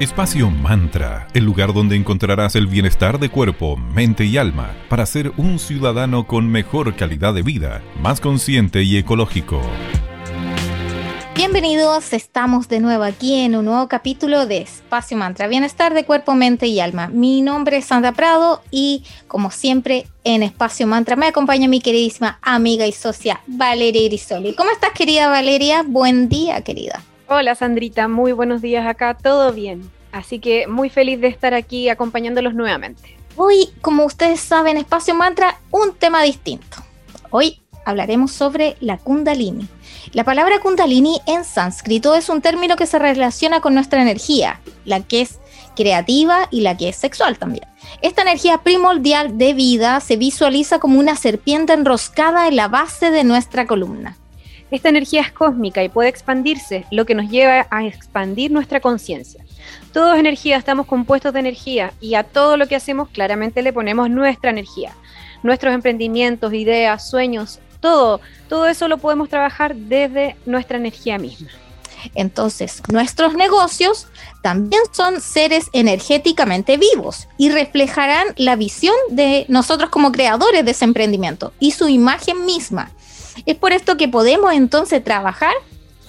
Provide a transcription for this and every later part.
Espacio Mantra, el lugar donde encontrarás el bienestar de cuerpo, mente y alma para ser un ciudadano con mejor calidad de vida, más consciente y ecológico. Bienvenidos, estamos de nuevo aquí en un nuevo capítulo de Espacio Mantra, bienestar de cuerpo, mente y alma. Mi nombre es Sandra Prado y como siempre en Espacio Mantra me acompaña mi queridísima amiga y socia Valeria Irisoli. ¿Cómo estás querida Valeria? Buen día querida. Hola Sandrita, muy buenos días acá, todo bien. Así que muy feliz de estar aquí acompañándolos nuevamente. Hoy, como ustedes saben, Espacio Mantra, un tema distinto. Hoy hablaremos sobre la Kundalini. La palabra Kundalini en sánscrito es un término que se relaciona con nuestra energía, la que es creativa y la que es sexual también. Esta energía primordial de vida se visualiza como una serpiente enroscada en la base de nuestra columna. Esta energía es cósmica y puede expandirse, lo que nos lleva a expandir nuestra conciencia. Todo es energía, estamos compuestos de energía y a todo lo que hacemos claramente le ponemos nuestra energía. Nuestros emprendimientos, ideas, sueños, todo, todo eso lo podemos trabajar desde nuestra energía misma. Entonces, nuestros negocios también son seres energéticamente vivos y reflejarán la visión de nosotros como creadores de ese emprendimiento y su imagen misma. Es por esto que podemos entonces trabajar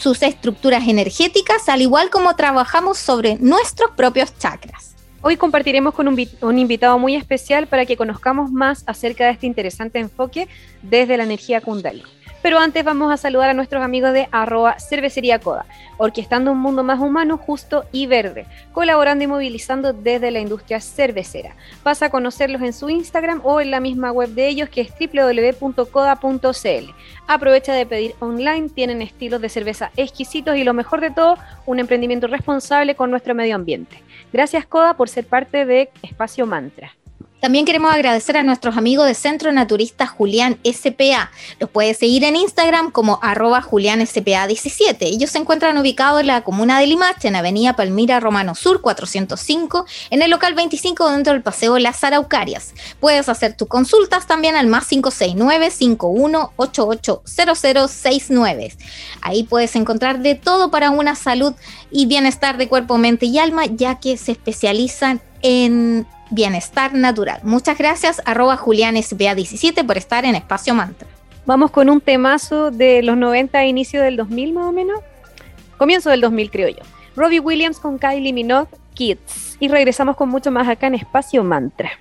sus estructuras energéticas, al igual como trabajamos sobre nuestros propios chakras. Hoy compartiremos con un, invitado muy especial para que conozcamos más acerca de este interesante enfoque desde la energía Kundalini. Pero antes vamos a saludar a nuestros amigos de arroba cervecería Coda, orquestando un mundo más humano, justo y verde, colaborando y movilizando desde la industria cervecera. Pasa a conocerlos en su Instagram o en la misma web de ellos que es www.coda.cl. Aprovecha de pedir online, tienen estilos de cerveza exquisitos y lo mejor de todo, un emprendimiento responsable con nuestro medio ambiente. Gracias Coda por ser parte de Espacio Mantra. También queremos agradecer a nuestros amigos de Centro Naturista Julián SPA. Los puedes seguir en Instagram como arroba julianspa17. Ellos se encuentran ubicados en la comuna de Limache, en Avenida Palmira Romano Sur 405, en el local 25 dentro del Paseo Las Araucarias. Puedes hacer tus consultas también al más 569-5188-0069. Ahí puedes encontrar de todo para una salud y bienestar de cuerpo, mente y alma, ya que se especializan en bienestar natural. Muchas gracias, arroba julianesba17 por estar en Espacio Mantra. Vamos con un temazo de los 90 a inicio del 2000 más o menos. Comienzo del 2000 creo yo. Robbie Williams con Kylie Minogue, Kids. Y regresamos con mucho más acá en Espacio Mantra.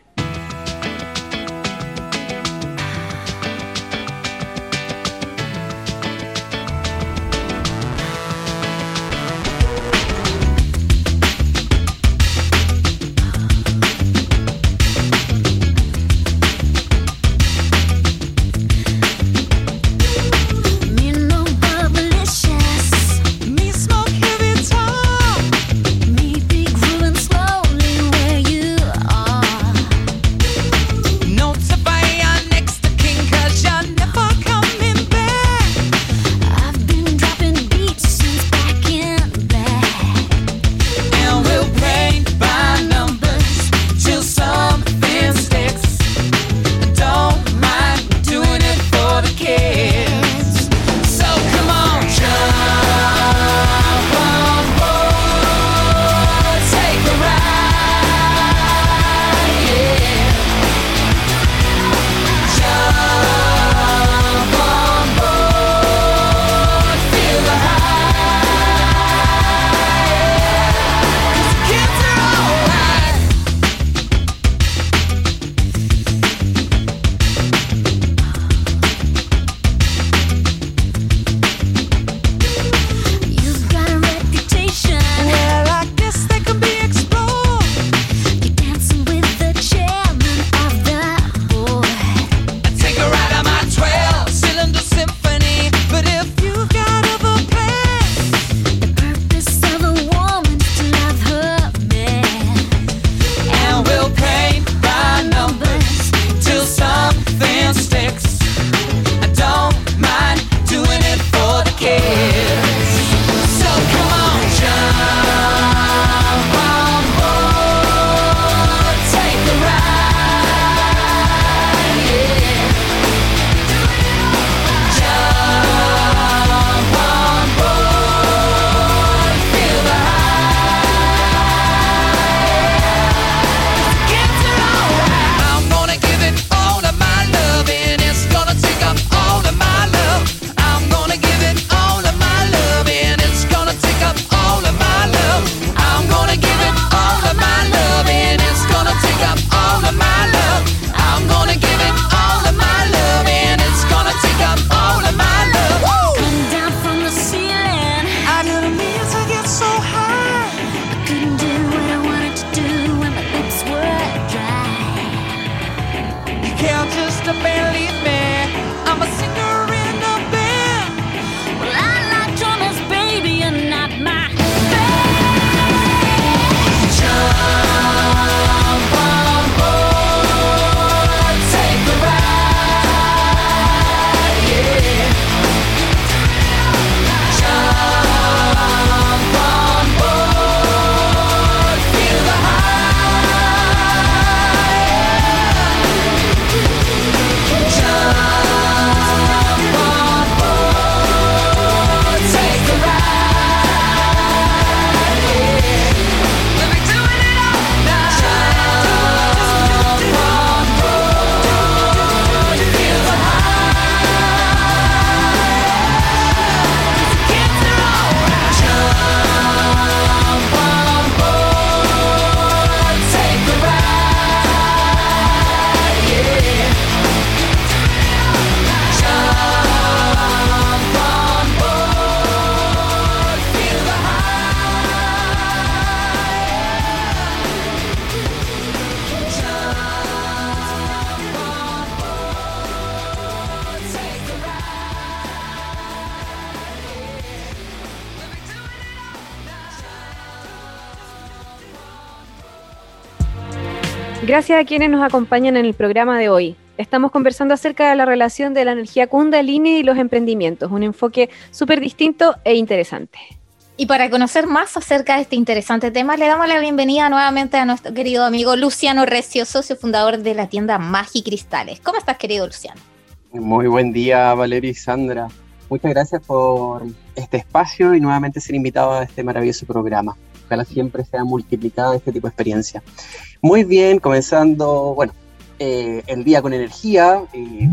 Gracias a quienes nos acompañan en el programa de hoy. Estamos conversando acerca de la relación de la energía Kundalini y los emprendimientos, un enfoque súper distinto e interesante. Y para conocer más acerca de este interesante tema, le damos la bienvenida nuevamente a nuestro querido amigo Luciano Recio, socio fundador de la tienda Magi Cristales. ¿Cómo estás, querido Luciano? Muy buen día, Valeria y Sandra. Muchas gracias por este espacio y nuevamente ser invitado a este maravilloso programa. Ojalá siempre sea multiplicado este tipo de experiencia. Muy bien, comenzando, bueno, eh, el día con energía y,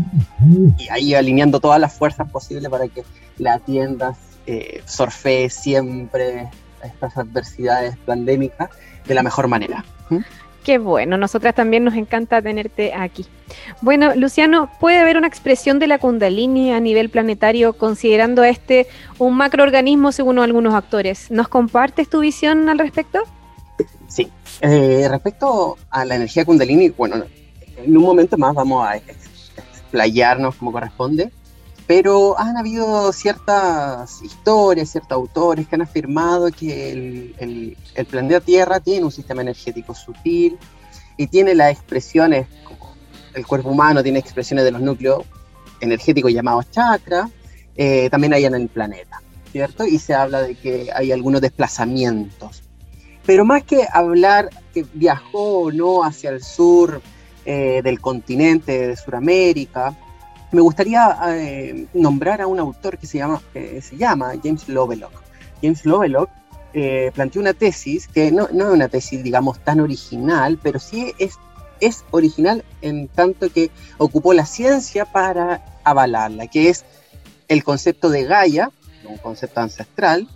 y, ahí alineando todas las fuerzas posibles para que la tienda eh, siempre estas adversidades pandémicas de la mejor manera. ¿Mm? Qué bueno, nosotras también nos encanta tenerte aquí. Bueno, Luciano, ¿puede haber una expresión de la Kundalini a nivel planetario considerando este un macroorganismo según algunos actores? ¿Nos compartes tu visión al respecto? Sí, eh, respecto a la energía Kundalini, bueno, en un momento más vamos a explayarnos como corresponde, pero han habido ciertas historias, ciertos autores que han afirmado que el, planeta Tierra tiene un sistema energético sutil y tiene las expresiones, como el cuerpo humano tiene expresiones de los núcleos energéticos llamados chakras, eh, también hay en el planeta, ¿cierto? Y se habla de que hay algunos desplazamientos. Pero más que hablar que viajó o no hacia el sur eh, del continente de Sudamérica, me gustaría eh, nombrar a un autor que se llama, James Lovelock. James Lovelock eh, planteó una tesis que no, es una tesis, digamos, tan original, pero sí es, es original en tanto que ocupó la ciencia para avalarla, que es el concepto de Gaia, un concepto ancestral.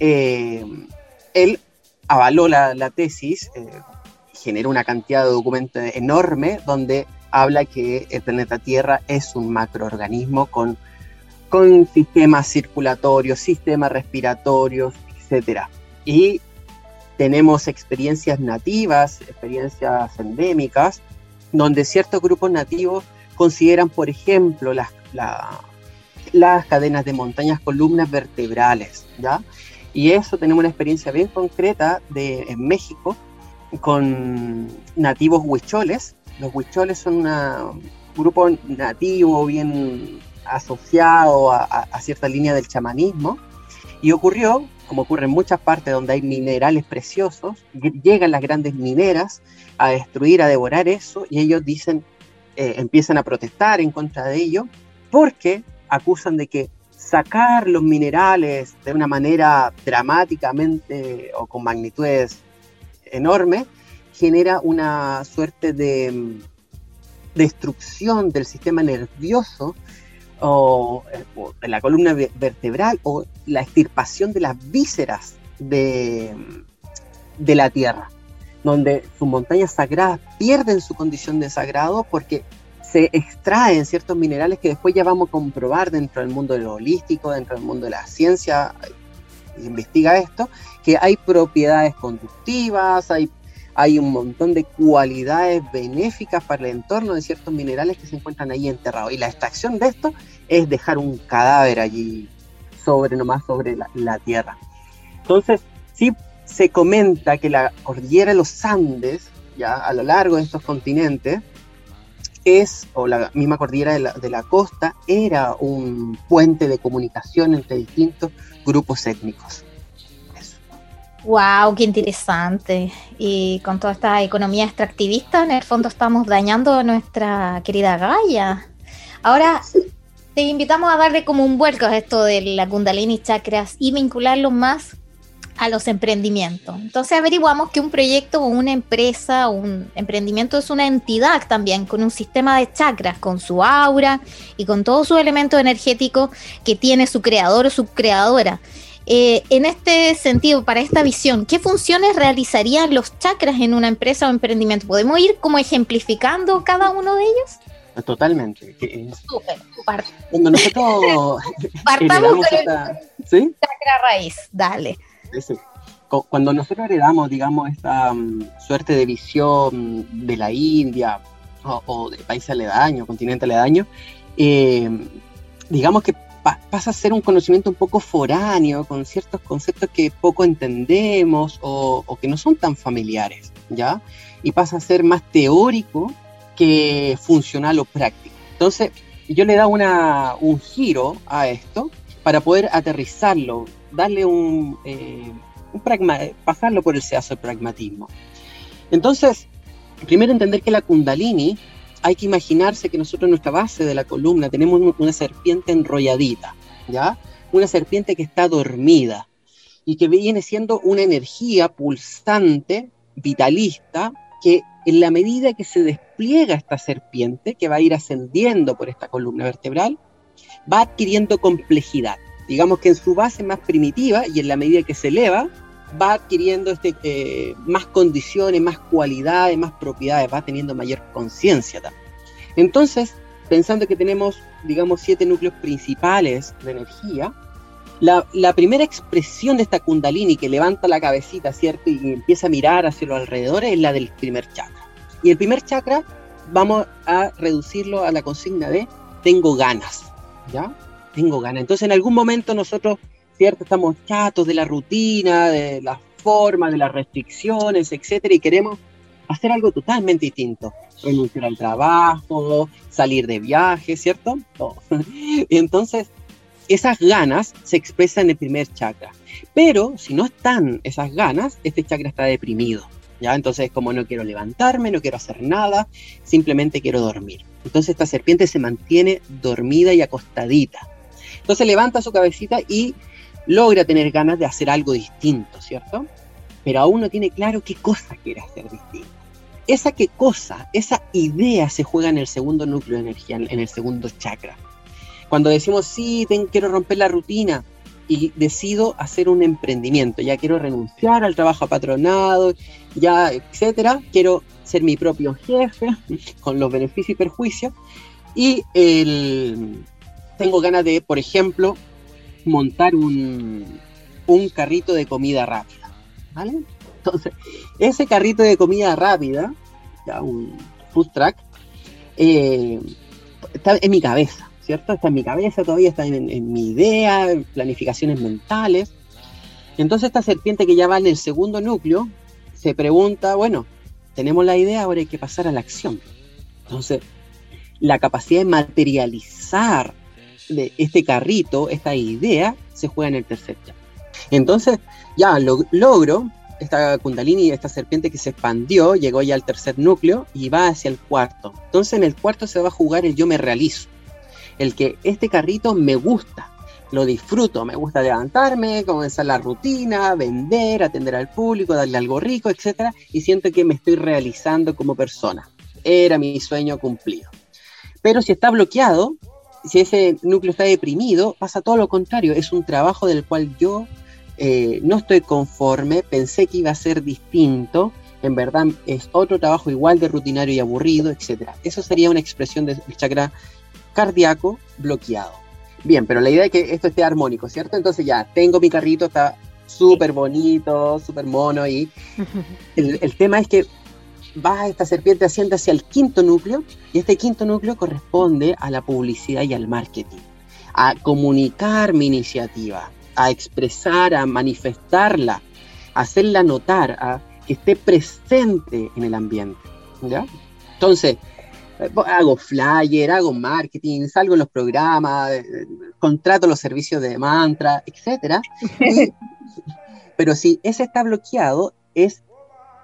Eh, él avaló la, la tesis, generó una cantidad de documentos enorme donde habla que el planeta Tierra es un macroorganismo con, con sistemas circulatorios, sistemas respiratorios, etc. Y tenemos experiencias nativas, experiencias endémicas, donde ciertos grupos nativos consideran, por ejemplo, las, las cadenas de montañas columnas vertebrales, ¿ya? Y eso tenemos una experiencia bien concreta de, en México con nativos huicholes, los huicholes son un grupo nativo bien asociado a, cierta línea del chamanismo. Y ocurrió, como ocurre en muchas partes donde hay minerales preciosos, llegan las grandes mineras a destruir, a devorar eso, y ellos dicen, eh, empiezan a protestar en contra de ello, porque acusan de que sacar los minerales de una manera dramáticamente o con magnitudes enormes genera una suerte de mm, destrucción del sistema nervioso o, de la columna vertebral o la extirpación de las vísceras de, mm, de la tierra, donde sus montañas sagradas pierden su condición de sagrado porque se extraen ciertos minerales que después ya vamos a comprobar dentro del mundo de lo holístico, dentro del mundo de la ciencia, investiga esto, que hay propiedades conductivas, hay hay un montón de cualidades benéficas para el entorno de ciertos minerales que se encuentran ahí enterrados. Y la extracción de esto es dejar un cadáver allí sobre nomás sobre la, tierra. Entonces, sí se comenta que la cordillera de los Andes, ya a lo largo de estos continentes, es, o la misma cordillera de la, de la costa, era un puente de comunicación entre distintos grupos étnicos. Wow, qué interesante. Y con toda esta economía extractivista, en el fondo estamos dañando a nuestra querida Gaia. Ahora te invitamos a darle como un vuelco a esto de la Kundalini Chakras y vincularlo más a los emprendimientos. Entonces averiguamos que un proyecto o una empresa o un emprendimiento es una entidad también con un sistema de chakras, con su aura y con todos sus elementos energéticos que tiene su creador o su creadora. Eh, en este sentido, para esta visión, ¿qué funciones realizarían los chakras en una empresa o emprendimiento? ¿Podemos ir como ejemplificando cada uno de ellos? Totalmente. Súper, Cuando nosotros Partamos con el chakra raíz, dale. Cuando nosotros heredamos, digamos, esta mm, suerte de visión de la India o, de países aledaños, continente aledaño, eh, digamos que pasa a ser un conocimiento un poco foráneo, con ciertos conceptos que poco entendemos o, que no son tan familiares, ¿ya? Y pasa a ser más teórico que funcional o práctico. Entonces, yo le da una, un giro a esto para poder aterrizarlo, darle un, eh, un pragma, pasarlo por el sedazo del pragmatismo. Entonces, primero entender que la kundalini, hay que imaginarse que nosotros en nuestra base de la columna tenemos una serpiente enrolladita, ¿ya? Una serpiente que está dormida y que viene siendo una energía pulsante, vitalista, que en la medida que se despliega esta serpiente, que va a ir ascendiendo por esta columna vertebral, va adquiriendo complejidad. Digamos que en su base más primitiva y en la medida que se eleva, va adquiriendo este, eh, más condiciones, más cualidades, más propiedades, va teniendo mayor conciencia también. Entonces, pensando que tenemos, digamos, siete núcleos principales de energía, la, la, primera expresión de esta kundalini que levanta la cabecita, ¿cierto? Y empieza a mirar hacia los alrededores es la del primer chakra. Y el primer chakra vamos a reducirlo a la consigna de tengo ganas, ¿ya? Tengo ganas. Entonces en algún momento nosotros, ¿cierto? Estamos chatos de la rutina, de las formas, de las restricciones, etcétera, y queremos hacer algo totalmente distinto. Renunciar al trabajo, salir de viaje, ¿cierto? Entonces, esas ganas se expresan en el primer chakra. Pero si no están esas ganas, este chakra está deprimido. ¿ya? Entonces, como no quiero levantarme, no quiero hacer nada, simplemente quiero dormir. Entonces, esta serpiente se mantiene dormida y acostadita. Entonces, levanta su cabecita y logra tener ganas de hacer algo distinto, ¿cierto? Pero aún no tiene claro qué cosa quiere hacer distinto. Esa qué cosa, esa idea se juega en el segundo núcleo de energía, en el segundo chakra. Cuando decimos, sí, quiero romper la rutina, y decido hacer un emprendimiento. Ya quiero renunciar al trabajo patronado, ya, etcétera. Quiero ser mi propio jefe con los beneficios y perjuicios. Y el, tengo ganas de, por ejemplo, montar un, un carrito de comida rápida. ¿Vale? Entonces, ese carrito de comida rápida, ya un food truck, eh, está en mi cabeza. ¿cierto? Está en mi cabeza todavía, está en, mi idea, planificaciones mentales. Entonces esta serpiente que ya va en el segundo núcleo, se pregunta, bueno, tenemos la idea, ahora hay que pasar a la acción. Entonces, la capacidad de materializar este carrito, esta idea, se juega en el tercer chakra. Entonces, ya lo, logro esta kundalini, esta serpiente que se expandió, llegó ya al tercer núcleo y va hacia el cuarto. Entonces, en el cuarto se va a jugar el yo me realizo el que este carrito me gusta, lo disfruto, me gusta levantarme, comenzar la rutina, vender, atender al público, darle algo rico, etc. Y siento que me estoy realizando como persona. Era mi sueño cumplido. Pero si está bloqueado, si ese núcleo está deprimido, pasa todo lo contrario. Es un trabajo del cual yo eh, no estoy conforme, pensé que iba a ser distinto, en verdad es otro trabajo igual de rutinario y aburrido, etc. Eso sería una expresión del chakra cardíaco bloqueado. Bien, pero la idea es que esto esté armónico, ¿cierto? Entonces ya, tengo mi carrito, está súper bonito, súper mono y el, tema es que va esta serpiente asciende hacia el quinto núcleo y este quinto núcleo corresponde a la publicidad y al marketing, a comunicar mi iniciativa, a expresar, a manifestarla, a hacerla notar, a que esté presente en el ambiente. ¿ya? Entonces, hago flyer, hago marketing, salgo en los programas, eh, contrato los servicios de mantra, etc. pero si ese está bloqueado, es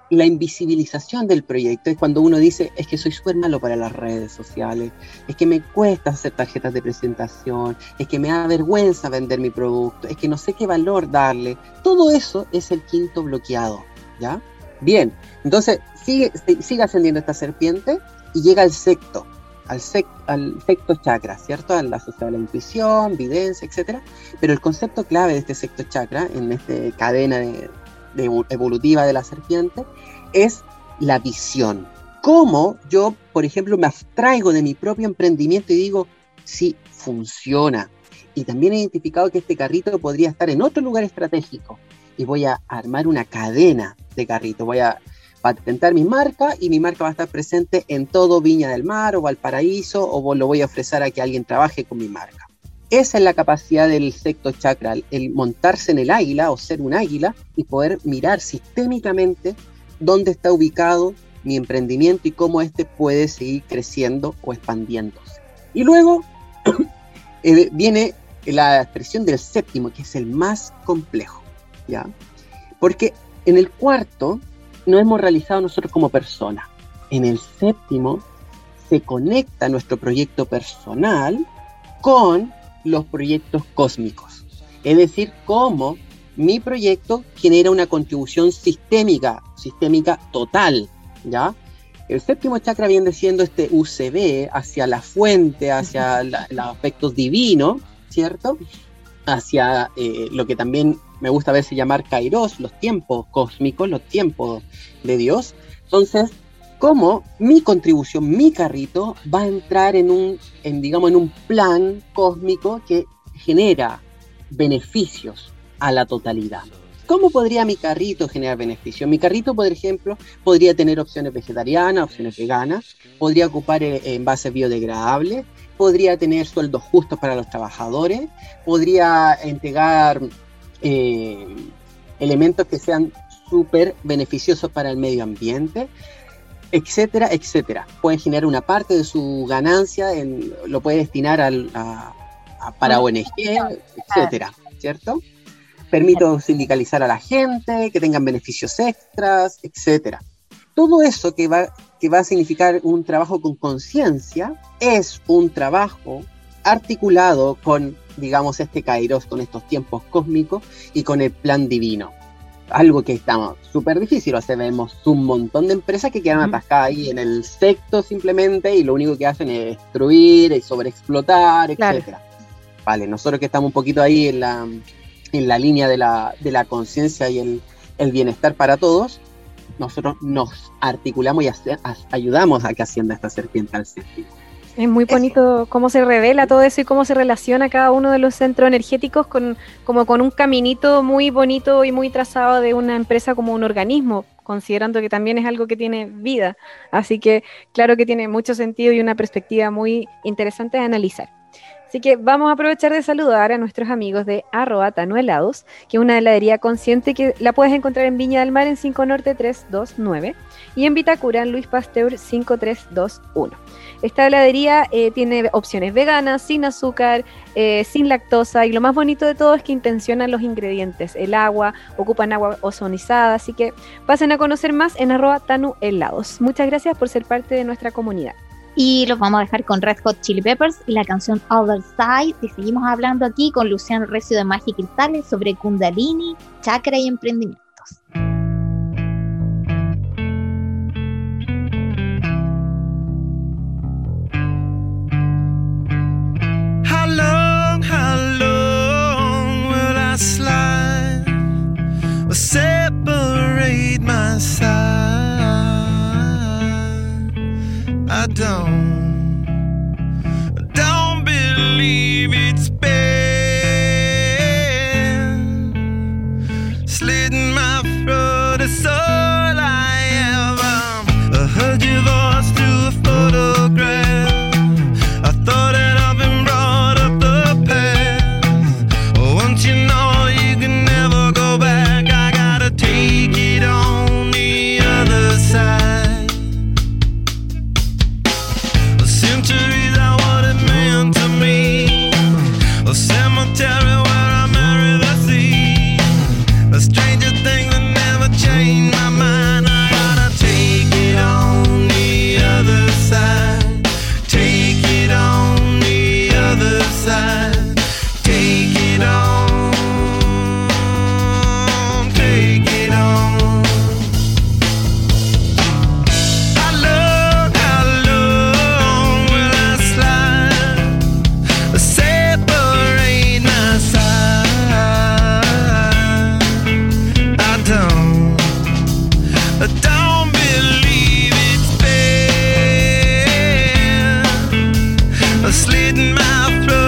la invisibilización del proyecto. Es cuando uno dice, es que soy súper malo para las redes sociales, es que me cuesta hacer tarjetas de presentación, es que me da vergüenza vender mi producto, es que no sé qué valor darle. Todo eso es el quinto bloqueado, ¿ya? Bien, entonces sigue, sigue ascendiendo esta serpiente y llega al sexto, al, al sexto chakra, ¿cierto? Al asociado a la intuición, videncia, etc. Pero el concepto clave de este sexto chakra, en esta cadena de, evolutiva de la serpiente, es la visión. Cómo yo, por ejemplo, me abstraigo de mi propio emprendimiento y digo, sí, funciona. Y también he identificado que este carrito podría estar en otro lugar estratégico. Y voy a armar una cadena de carritos. Voy a patentar mi marca y mi marca va a estar presente en todo Viña del Mar o Valparaíso o lo voy a ofrecer a que alguien trabaje con mi marca. Esa es la capacidad del sexto chakra, el montarse en el águila o ser un águila y poder mirar sistémicamente dónde está ubicado mi emprendimiento y cómo éste puede seguir creciendo o expandiéndose. Y luego eh, viene la expresión del séptimo, que es el más complejo, ¿ya? Porque en el cuarto no hemos realizado nosotros como persona. En el séptimo se conecta nuestro proyecto personal con los proyectos cósmicos. Es decir, cómo mi proyecto genera una contribución sistémica, sistémica total, ¿ya? El séptimo chakra viene siendo este UCB hacia la fuente, hacia los aspectos divinos, ¿cierto? Hacia eh, lo que también me gusta a veces llamar Kairos, los tiempos cósmicos, los tiempos de Dios. Entonces, cómo mi contribución, mi carrito, va a entrar en un, digamos, en un plan cósmico que genera beneficios a la totalidad. ¿Cómo podría mi carrito generar beneficios? Mi carrito, por ejemplo, podría tener opciones vegetarianas, opciones veganas, podría ocupar eh, envases biodegradables, podría tener sueldos justos para los trabajadores, podría entregar eh, elementos que sean súper beneficiosos para el medio ambiente, etcétera, etcétera. Puede generar una parte de su ganancia, en, lo puede destinar al, a, para ONG, etcétera, ¿cierto? Permito sindicalizar a la gente, que tengan beneficios extras, etcétera. Todo eso que va, que va a significar un trabajo con conciencia es un trabajo articulado con, digamos, este Kairos, con estos tiempos cósmicos y con el plan divino algo que está súper difícil. O sea, vemos un montón de empresas que quedan atascadas ahí en el secto simplemente y lo único que hacen es destruir y sobreexplotar, etcétera. Vale, nosotros que estamos un poquito ahí en la, en la línea de la, de la conciencia y el, el, bienestar para todos, nosotros nos articulamos y ayudamos a que ascienda esta serpiente al séptimo. Es muy bonito cómo se revela todo eso y cómo se relaciona cada uno de los centros energéticos con, como con un caminito muy bonito y muy trazado de una empresa como un organismo, considerando que también es algo que tiene vida. Así que claro que tiene mucho sentido y una perspectiva muy interesante de analizar. Así que vamos a aprovechar de saludar a nuestros amigos de arroba Helados, que es una heladería consciente que la puedes encontrar en Viña del Mar en 5 Norte 329 y en Vitacura en Luis Pasteur 5321. Esta heladería eh, tiene opciones veganas, sin azúcar, eh, sin lactosa y lo más bonito de todo es que intencionan los ingredientes, el agua, ocupan agua ozonizada, así que pasen a conocer más en arroba Tanu Helados. Muchas gracias por ser parte de nuestra comunidad. Y los vamos a dejar con Red Hot Chili Peppers y la canción Other Side. Y seguimos hablando aquí con Luciano Recio de Magia y Cristales sobre Kundalini, chakra y emprendimientos. don't. slit in my throat.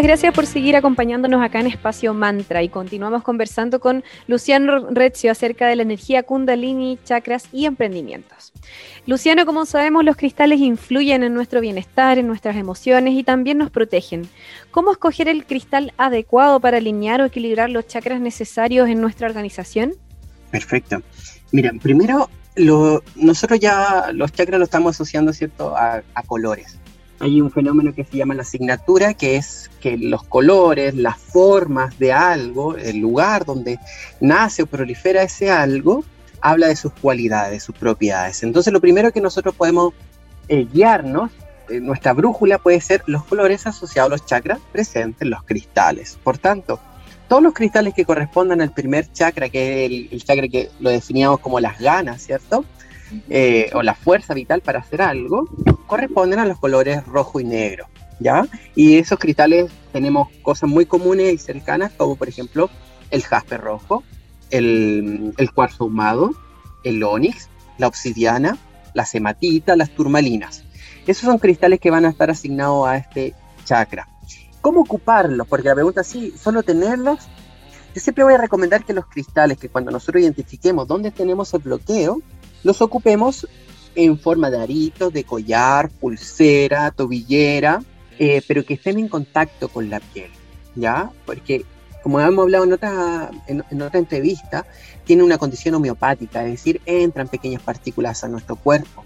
Gracias por seguir acompañándonos acá en Espacio Mantra y continuamos conversando con Luciano Rezio acerca de la energía Kundalini, chakras y emprendimientos. Luciano, como sabemos, los cristales influyen en nuestro bienestar, en nuestras emociones y también nos protegen. ¿Cómo escoger el cristal adecuado para alinear o equilibrar los chakras necesarios en nuestra organización? Perfecto. Mira, primero, nosotros ya los chakras lo estamos asociando, ¿cierto?, a colores. Hay un fenómeno que se llama la asignatura, que es que los colores, las formas de algo, el lugar donde nace o prolifera ese algo, habla de sus cualidades, sus propiedades. Entonces, lo primero que nosotros podemos eh, guiarnos, nuestra brújula puede ser los colores asociados a los chakras presentes, los cristales. Por tanto, todos los cristales que correspondan al primer chakra, que es el chakra que lo definíamos como las ganas, ¿cierto? Eh, o la fuerza vital para hacer algo, corresponden a los colores rojo y negro, ¿ya? Y esos cristales tenemos cosas muy comunes y cercanas, como por ejemplo el jaspe rojo, el, cuarzo ahumado, el onix, la obsidiana, la cematita, las turmalinas. Esos son cristales que van a estar asignados a este chakra. ¿Cómo ocuparlos? Porque la pregunta sí, solo tenerlos. Yo siempre voy a recomendar que los cristales, que cuando nosotros identifiquemos dónde tenemos el bloqueo, los ocupemos en forma de aritos, de collar, pulsera, tobillera, eh, pero que estén en contacto con la piel, ¿ya? Porque, como hemos hablado en otra, en, otra entrevista, tiene una condición homeopática, es decir, entran pequeñas partículas a nuestro cuerpo.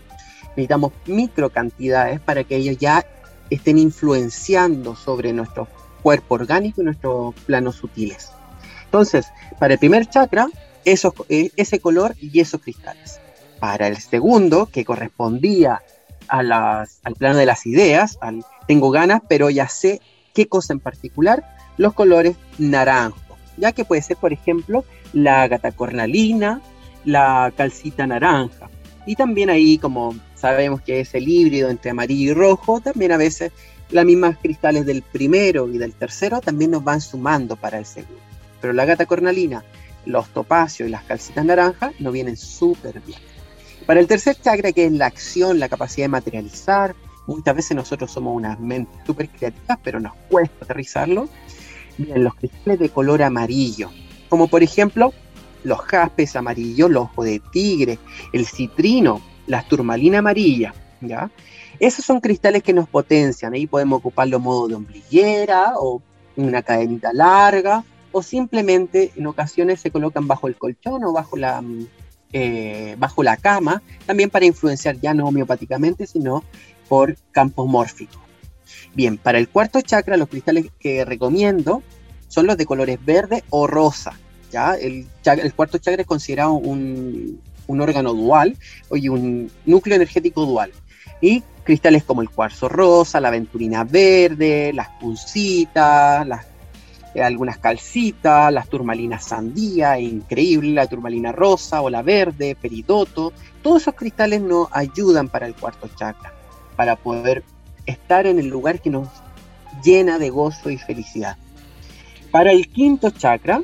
Necesitamos micro cantidades para que ellos ya estén influenciando sobre nuestro cuerpo orgánico y nuestros planos sutiles. Entonces, para el primer chakra, eh, ese color y esos cristales. Para el segundo, que correspondía al plano de las ideas, tengo ganas, pero ya sé qué cosa en particular, los colores naranjo, ya que puede ser, por ejemplo, la gatacornalina, la calcita naranja. Y también ahí, como sabemos que es el híbrido entre amarillo y rojo, también a veces las mismas cristales del primero y del tercero también nos van sumando para el segundo. Pero la gata cornalina, los topacios y las calcitas naranjas nos vienen súper bien. Para el tercer chakra, que es la acción, la capacidad de materializar, muchas veces nosotros somos unas mentes súper creativas, pero nos cuesta aterrizarlo. Bien, los cristales de color amarillo, como por ejemplo los jaspes amarillos, los ojos de tigre, el citrino, la turmalina amarilla, ¿ya? Esos son cristales que nos potencian, ahí podemos ocuparlo modo de ombliguera o una cadenita larga, o simplemente en ocasiones se colocan bajo el colchón o bajo la, eh, bajo la cama, también para influenciar ya no homeopáticamente, sino por campos mórficos. Bien, para el cuarto chakra, los cristales que recomiendo son los de colores verde o rosa. ¿ya? El, el cuarto chakra es considerado un, un órgano dual, oye, un núcleo energético dual. Y cristales como el cuarzo rosa, la aventurina verde, las pulsitas, las, algunas calcitas, las turmalinas sandía, increíble, la turmalina rosa o la verde, peridoto. Todos esos cristales nos ayudan para el cuarto chakra, para poder estar en el lugar que nos llena de gozo y felicidad. Para el quinto chakra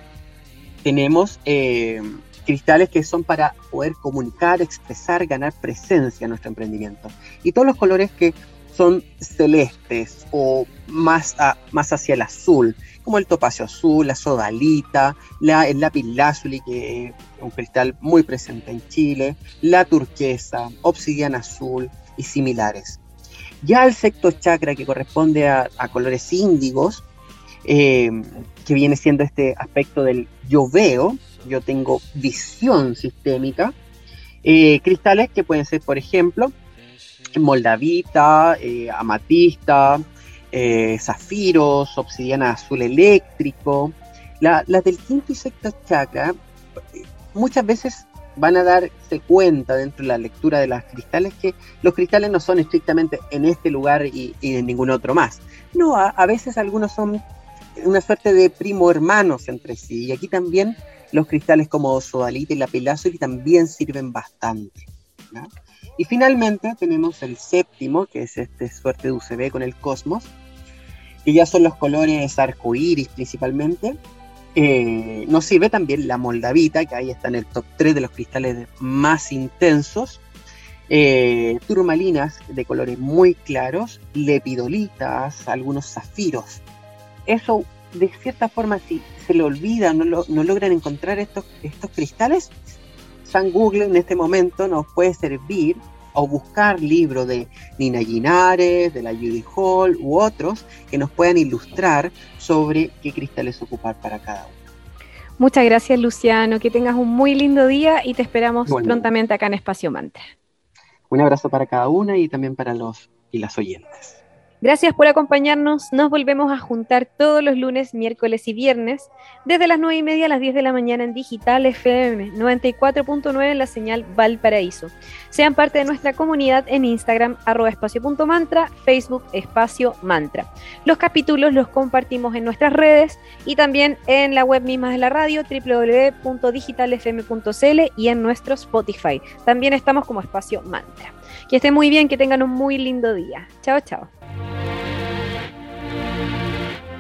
tenemos eh, cristales que son para poder comunicar, expresar, ganar presencia en nuestro emprendimiento. Y todos los colores que son celestes o más, más hacia el azul, como el topacio azul, la sodalita, la, el lápiz lazuli, que es un cristal muy presente en Chile, la turquesa, obsidiana azul y similares. Ya el sexto chakra, que corresponde a, colores índigos, eh, que viene siendo este aspecto del yo veo, yo tengo visión sistémica, eh, cristales que pueden ser, por ejemplo, moldavita, eh, amatista, zafiros, obsidiana azul eléctrico. las del quinto y sexto chakra muchas veces van a darse cuenta dentro de la lectura de las cristales que los cristales no son estrictamente en este lugar y, en ningún otro más. No, a, veces algunos son una suerte de primo hermanos entre sí. Y aquí también los cristales como sodalita y la y también sirven bastante. Y finalmente tenemos el séptimo, que es este suerte de UCB con el cosmos, que ya son los colores arcoíris principalmente, eh, nos sirve también la moldavita, que ahí está en el top 3 de los cristales más intensos. Eh, turmalinas de colores muy claros, lepidolitas, algunos zafiros. Eso, de cierta forma, si se le olvida, no, no logran encontrar estos, estos cristales, San Google en este momento nos puede servir o buscar libros de Nina Ginares, de la Judy Hall u otros que nos puedan ilustrar sobre qué cristales ocupar para cada uno. Muchas gracias Luciano, que tengas un muy lindo día y te esperamos prontamente acá en Espacio Mantra. Un abrazo para cada una y también para los y las oyentes. Gracias por acompañarnos. Nos volvemos a juntar todos los lunes, miércoles y viernes, desde las 9 y media a las 10 de la mañana en Digital FM 94.9 en la señal Valparaíso. Sean parte de nuestra comunidad en Instagram, arroba espacio.mantra, Facebook espacio mantra. Los capítulos los compartimos en nuestras redes y también en la web misma de la radio, www.digitalfm.cl y en nuestro Spotify. También estamos como espacio mantra. Que estén muy bien, que tengan un muy lindo día. Chao, chao.